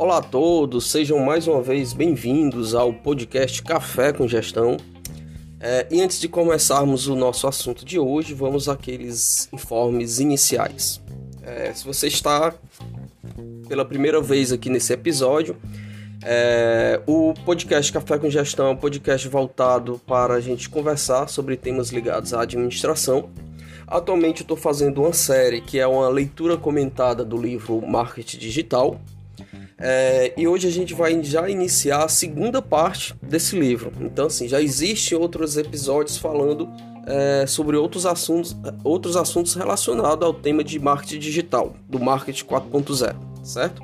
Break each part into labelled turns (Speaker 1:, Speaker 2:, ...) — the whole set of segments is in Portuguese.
Speaker 1: Olá a todos, sejam mais uma vez bem-vindos ao podcast Café com Gestão. É, e antes de começarmos o nosso assunto de hoje, vamos àqueles informes iniciais. É, se você está pela primeira vez aqui nesse episódio, é, o podcast Café com Gestão é um podcast voltado para a gente conversar sobre temas ligados à administração. Atualmente estou fazendo uma série que é uma leitura comentada do livro Marketing Digital, é, e hoje a gente vai já iniciar a segunda parte desse livro. Então, assim, já existem outros episódios falando é, sobre outros assuntos, outros assuntos relacionados ao tema de marketing digital, do marketing 4.0, certo?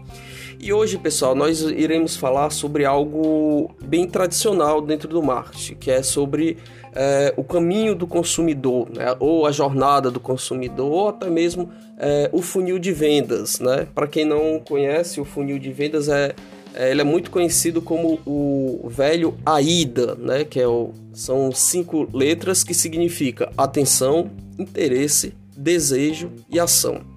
Speaker 1: E hoje, pessoal, nós iremos falar sobre algo bem tradicional dentro do marketing, que é sobre é, o caminho do consumidor, né? ou a jornada do consumidor, ou até mesmo é, o funil de vendas. Né? Para quem não conhece, o funil de vendas é, é, ele é muito conhecido como o velho AIDA, né? que é o, são cinco letras que significa atenção, interesse, desejo e ação.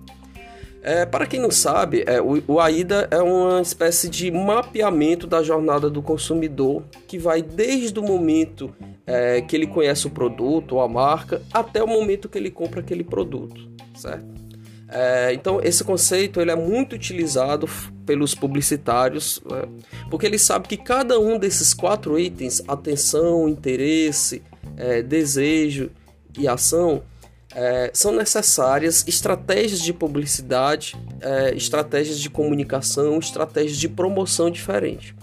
Speaker 1: É, para quem não sabe, é, o, o, AIDA é uma espécie de mapeamento da jornada do consumidor que vai desde o momento é, que ele conhece o produto ou a marca até o momento que ele compra aquele produto, certo? É, então esse conceito ele é muito utilizado pelos publicitários né? porque ele sabe que cada um desses quatro itens atenção, interesse, é, desejo e ação é, são necessárias estratégias de publicidade, é, estratégias de comunicação, estratégias de promoção diferentes.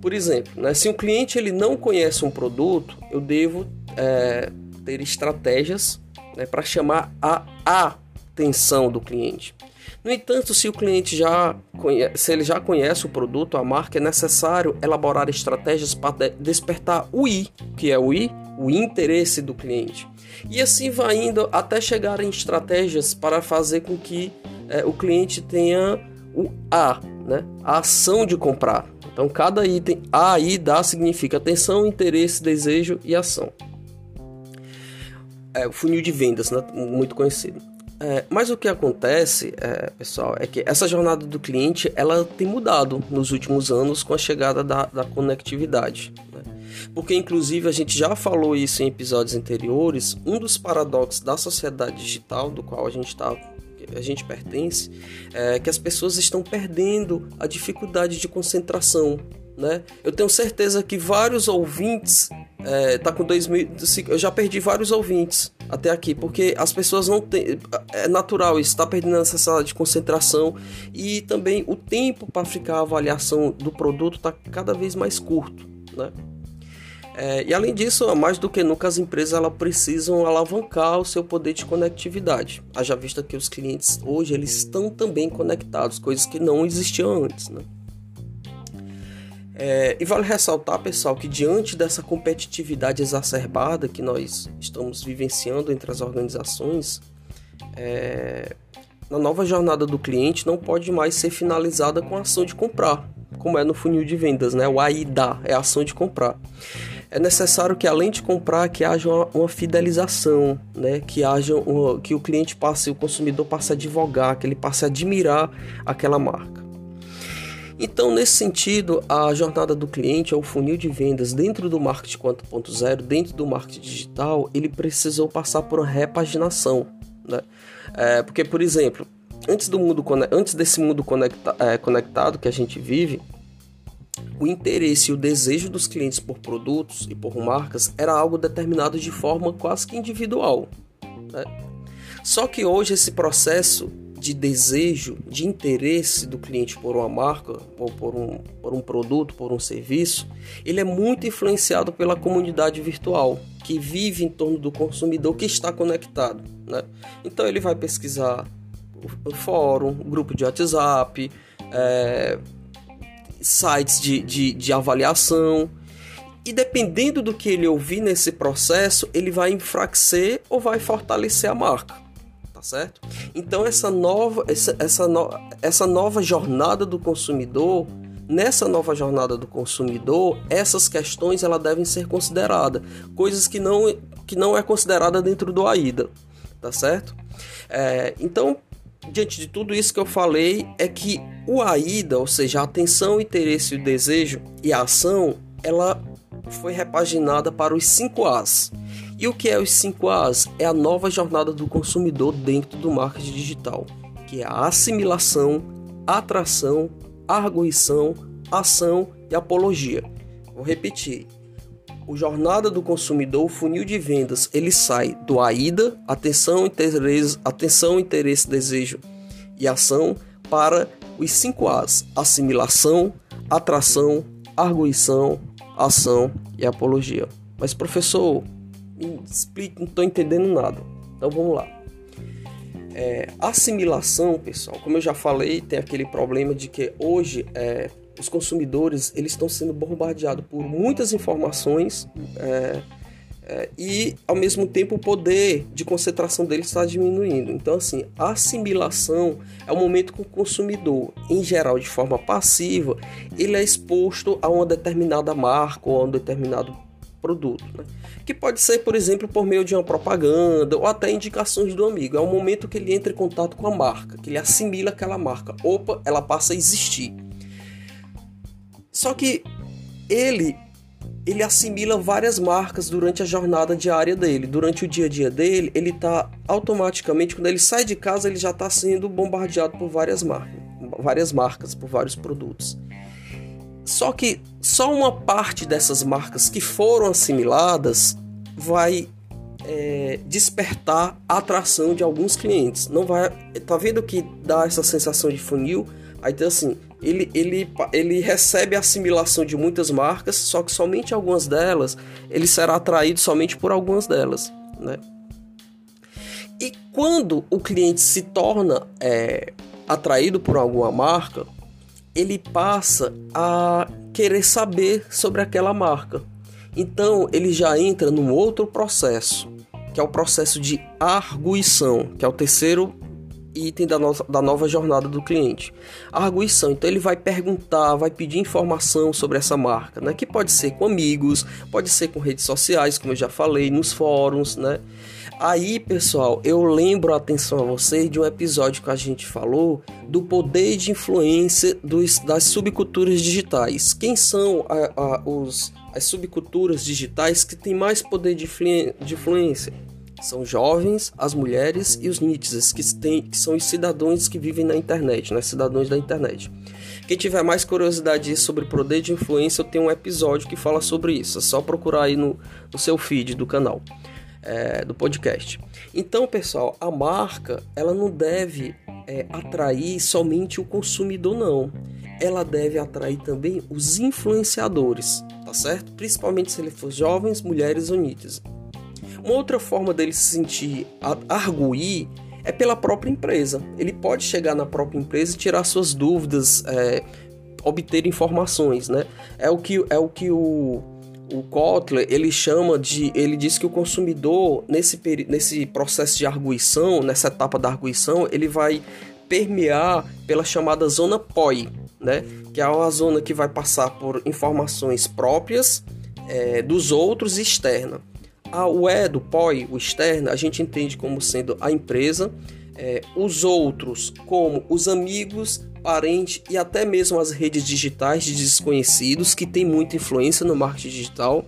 Speaker 1: Por exemplo, né, se um cliente ele não conhece um produto, eu devo é, ter estratégias né, para chamar a atenção do cliente. No entanto, se o cliente já conhece, se ele já conhece o produto, a marca, é necessário elaborar estratégias para despertar o I, que é o I, o interesse do cliente. E assim vai indo até chegar em estratégias para fazer com que é, o cliente tenha o A, né? a ação de comprar. Então, cada item A e dá significa atenção, interesse, desejo e ação. É o funil de vendas, né? muito conhecido. É, mas o que acontece, é, pessoal, é que essa jornada do cliente ela tem mudado nos últimos anos com a chegada da, da conectividade. Né? Porque, inclusive, a gente já falou isso em episódios anteriores. Um dos paradoxos da sociedade digital, do qual a gente está a gente pertence, é que as pessoas estão perdendo a dificuldade de concentração. Né? Eu tenho certeza que vários ouvintes é, tá com 2000, eu já perdi vários ouvintes até aqui, porque as pessoas não têm. É natural isso, está perdendo a necessidade de concentração e também o tempo para ficar a avaliação do produto está cada vez mais curto. Né? É, e além disso, mais do que nunca, as empresas elas precisam alavancar o seu poder de conectividade. Haja vista que os clientes hoje eles estão também conectados, coisas que não existiam antes. Né? É, e vale ressaltar, pessoal, que diante dessa competitividade exacerbada que nós estamos vivenciando entre as organizações, é, na nova jornada do cliente não pode mais ser finalizada com a ação de comprar, como é no funil de vendas, né? O AIDA é a ação de comprar. É necessário que além de comprar, que haja uma, uma fidelização, né? Que haja uma, que o cliente passe, o consumidor passe a advogar, que ele passe a admirar aquela marca. Então, nesse sentido, a jornada do cliente, o funil de vendas dentro do marketing 4.0, dentro do marketing digital, ele precisou passar por uma repaginação, né? É, porque, por exemplo, antes do mundo antes desse mundo conecta, é, conectado que a gente vive, o interesse e o desejo dos clientes por produtos e por marcas era algo determinado de forma quase que individual. Né? Só que hoje esse processo de desejo, de interesse do cliente por uma marca, ou por um, por um produto, por um serviço, ele é muito influenciado pela comunidade virtual que vive em torno do consumidor que está conectado. Né? Então ele vai pesquisar o fórum, grupo de WhatsApp, é, sites de, de, de avaliação. E dependendo do que ele ouvir nesse processo, ele vai enfraquecer ou vai fortalecer a marca tá certo? Então essa nova essa, essa, no, essa nova jornada do consumidor, nessa nova jornada do consumidor, essas questões ela devem ser consideradas, coisas que não que não é considerada dentro do AIDA, tá certo? É, então diante de tudo isso que eu falei, é que o AIDA, ou seja, a atenção, interesse, o desejo e a ação, ela foi repaginada para os 5 As. E o que é os 5 As? É a nova jornada do consumidor dentro do marketing digital, que é a assimilação, atração, arguição, ação e apologia. Vou repetir. O jornada do consumidor, o funil de vendas, ele sai do AIDA, atenção, interesse, atenção, interesse, desejo e ação, para os 5 As: assimilação, atração, arguição, ação e apologia. Mas professor, explique, não estou entendendo nada. Então vamos lá. É, assimilação, pessoal, como eu já falei, tem aquele problema de que hoje é, os consumidores eles estão sendo bombardeados por muitas informações é, é, e ao mesmo tempo o poder de concentração deles está diminuindo. Então assim, assimilação é o momento que o consumidor, em geral de forma passiva, ele é exposto a uma determinada marca ou a um determinado produto. Né? Que pode ser, por exemplo, por meio de uma propaganda ou até indicações do amigo. É o momento que ele entra em contato com a marca, que ele assimila aquela marca. Opa, ela passa a existir. Só que ele ele assimila várias marcas durante a jornada diária dele, durante o dia a dia dele, ele está automaticamente quando ele sai de casa ele já está sendo bombardeado por várias marcas, várias marcas, por vários produtos. Só que só uma parte dessas marcas que foram assimiladas vai é, despertar a atração de alguns clientes. Não vai, tá vendo que dá essa sensação de funil? Aí então assim, ele, ele, ele recebe a assimilação de muitas marcas, só que somente algumas delas ele será atraído somente por algumas delas, né? E quando o cliente se torna é, atraído por alguma marca, ele passa a querer saber sobre aquela marca. Então ele já entra num outro processo, que é o processo de arguição, que é o terceiro item da, no da nova jornada do cliente. Arguição, então ele vai perguntar, vai pedir informação sobre essa marca, né? Que pode ser com amigos, pode ser com redes sociais, como eu já falei, nos fóruns, né? Aí, pessoal, eu lembro a atenção a vocês de um episódio que a gente falou do poder de influência dos, das subculturas digitais. Quem são a, a, os, as subculturas digitais que têm mais poder de, de influência? São jovens, as mulheres e os nitizen, que, têm, que são os cidadãos que vivem na internet, né? cidadãos da internet. Quem tiver mais curiosidade sobre poder de influência, eu tenho um episódio que fala sobre isso. É só procurar aí no, no seu feed do canal é, do podcast. Então, pessoal, a marca ela não deve é, atrair somente o consumidor, não. Ela deve atrair também os influenciadores, tá certo? Principalmente se ele for jovens, mulheres ou. Uma outra forma dele se sentir arguir é pela própria empresa. Ele pode chegar na própria empresa e tirar suas dúvidas, é, obter informações, né? É o que, é o, que o o Kotler ele chama de ele diz que o consumidor nesse nesse processo de arguição nessa etapa da arguição ele vai permear pela chamada zona POI né? Que é uma zona que vai passar por informações próprias é, dos outros e externa. A, o E do POI o externo a gente entende como sendo a empresa é, os outros como os amigos parente e até mesmo as redes digitais de desconhecidos que tem muita influência no marketing digital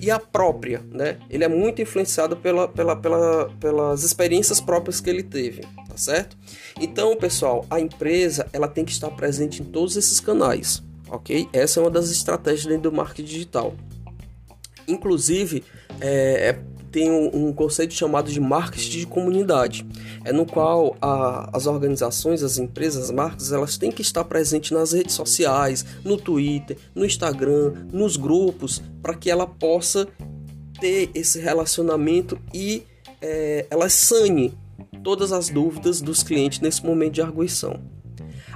Speaker 1: e a própria, né? Ele é muito influenciado pela, pela, pela, pelas experiências próprias que ele teve, tá certo? Então, pessoal, a empresa ela tem que estar presente em todos esses canais, ok? Essa é uma das estratégias dentro do marketing digital. Inclusive, é, é tem um, um, conceito chamado de marketing de comunidade, é no qual a, as organizações, as empresas, as marcas, elas têm que estar presentes nas redes sociais, no Twitter, no Instagram, nos grupos, para que ela possa ter esse relacionamento e é, ela sane todas as dúvidas dos clientes nesse momento de arguição.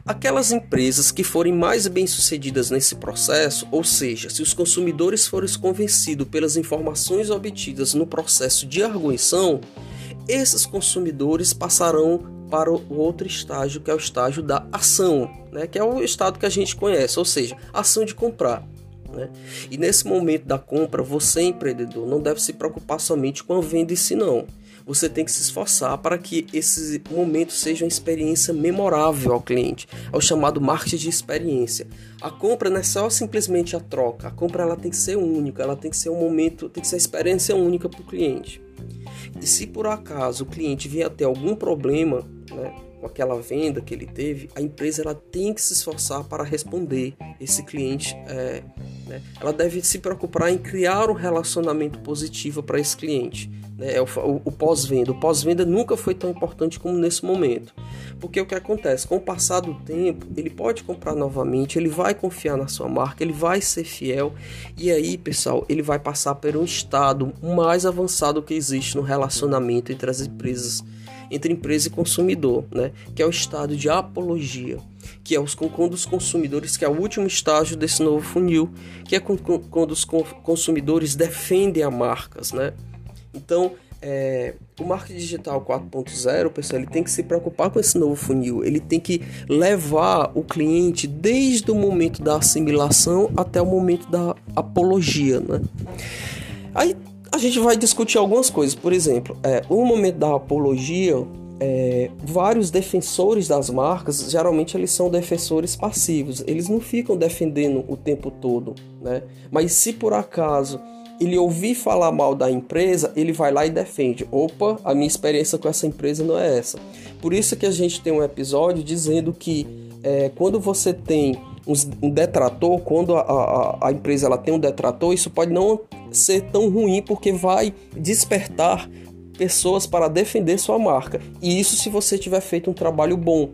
Speaker 1: Aquelas empresas que forem mais bem-sucedidas nesse processo, ou seja, se os consumidores forem convencidos pelas informações obtidas no processo de arguição, esses consumidores passarão para o outro estágio, que é o estágio da ação, né? que é o estado que a gente conhece, ou seja, ação de comprar. Né? E nesse momento da compra, você, empreendedor, não deve se preocupar somente com a venda em si, não você tem que se esforçar para que esse momento seja uma experiência memorável ao cliente. É o chamado marketing de experiência. A compra não é só simplesmente a troca. A compra ela tem que ser única, ela tem que ser um momento, tem que ser uma experiência única para o cliente. E se por acaso o cliente vier a ter algum problema, né, com aquela venda que ele teve, a empresa ela tem que se esforçar para responder esse cliente. É, né? Ela deve se preocupar em criar um relacionamento positivo para esse cliente. Né? É o, o, o pós-venda. O pós-venda nunca foi tão importante como nesse momento. Porque o que acontece? Com o passar do tempo, ele pode comprar novamente, ele vai confiar na sua marca, ele vai ser fiel. E aí, pessoal, ele vai passar por um estado mais avançado que existe no relacionamento entre as empresas entre empresa e consumidor, né? que é o estado de apologia, que é os, quando os consumidores, que é o último estágio desse novo funil, que é quando os consumidores defendem as marcas. Né? Então, é, o marketing digital 4.0, pessoal, ele tem que se preocupar com esse novo funil. Ele tem que levar o cliente desde o momento da assimilação até o momento da apologia, né? Aí a gente vai discutir algumas coisas. Por exemplo, é, no momento da apologia, é, vários defensores das marcas, geralmente eles são defensores passivos. Eles não ficam defendendo o tempo todo, né? Mas se por acaso ele ouvir falar mal da empresa, ele vai lá e defende. Opa, a minha experiência com essa empresa não é essa. Por isso que a gente tem um episódio dizendo que é, quando você tem um detrator, quando a, a, a, empresa ela tem um detrator, isso pode não ser tão ruim porque vai despertar pessoas para defender sua marca. E isso se você tiver feito um trabalho bom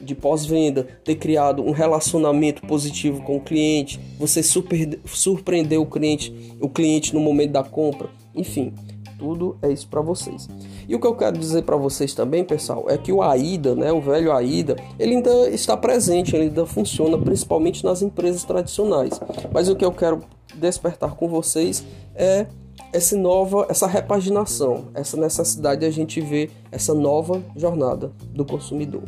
Speaker 1: de pós-venda, ter criado um relacionamento positivo com o cliente, você super, surpreender o cliente, o cliente no momento da compra, enfim, tudo é isso para vocês. E o que eu quero dizer para vocês também, pessoal, é que o AIDA, né, o velho AIDA, ele ainda está presente, ele ainda funciona principalmente nas empresas tradicionais. Mas o que eu quero despertar com vocês é essa nova, essa repaginação, essa necessidade de a gente ver essa nova jornada do consumidor.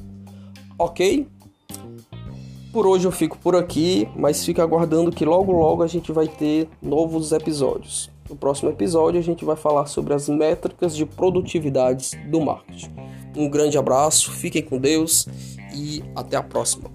Speaker 1: Ok? Por hoje eu fico por aqui, mas fica aguardando que logo logo a gente vai ter novos episódios. No próximo episódio a gente vai falar sobre as métricas de produtividade do marketing. Um grande abraço, fiquem com Deus e até a próxima.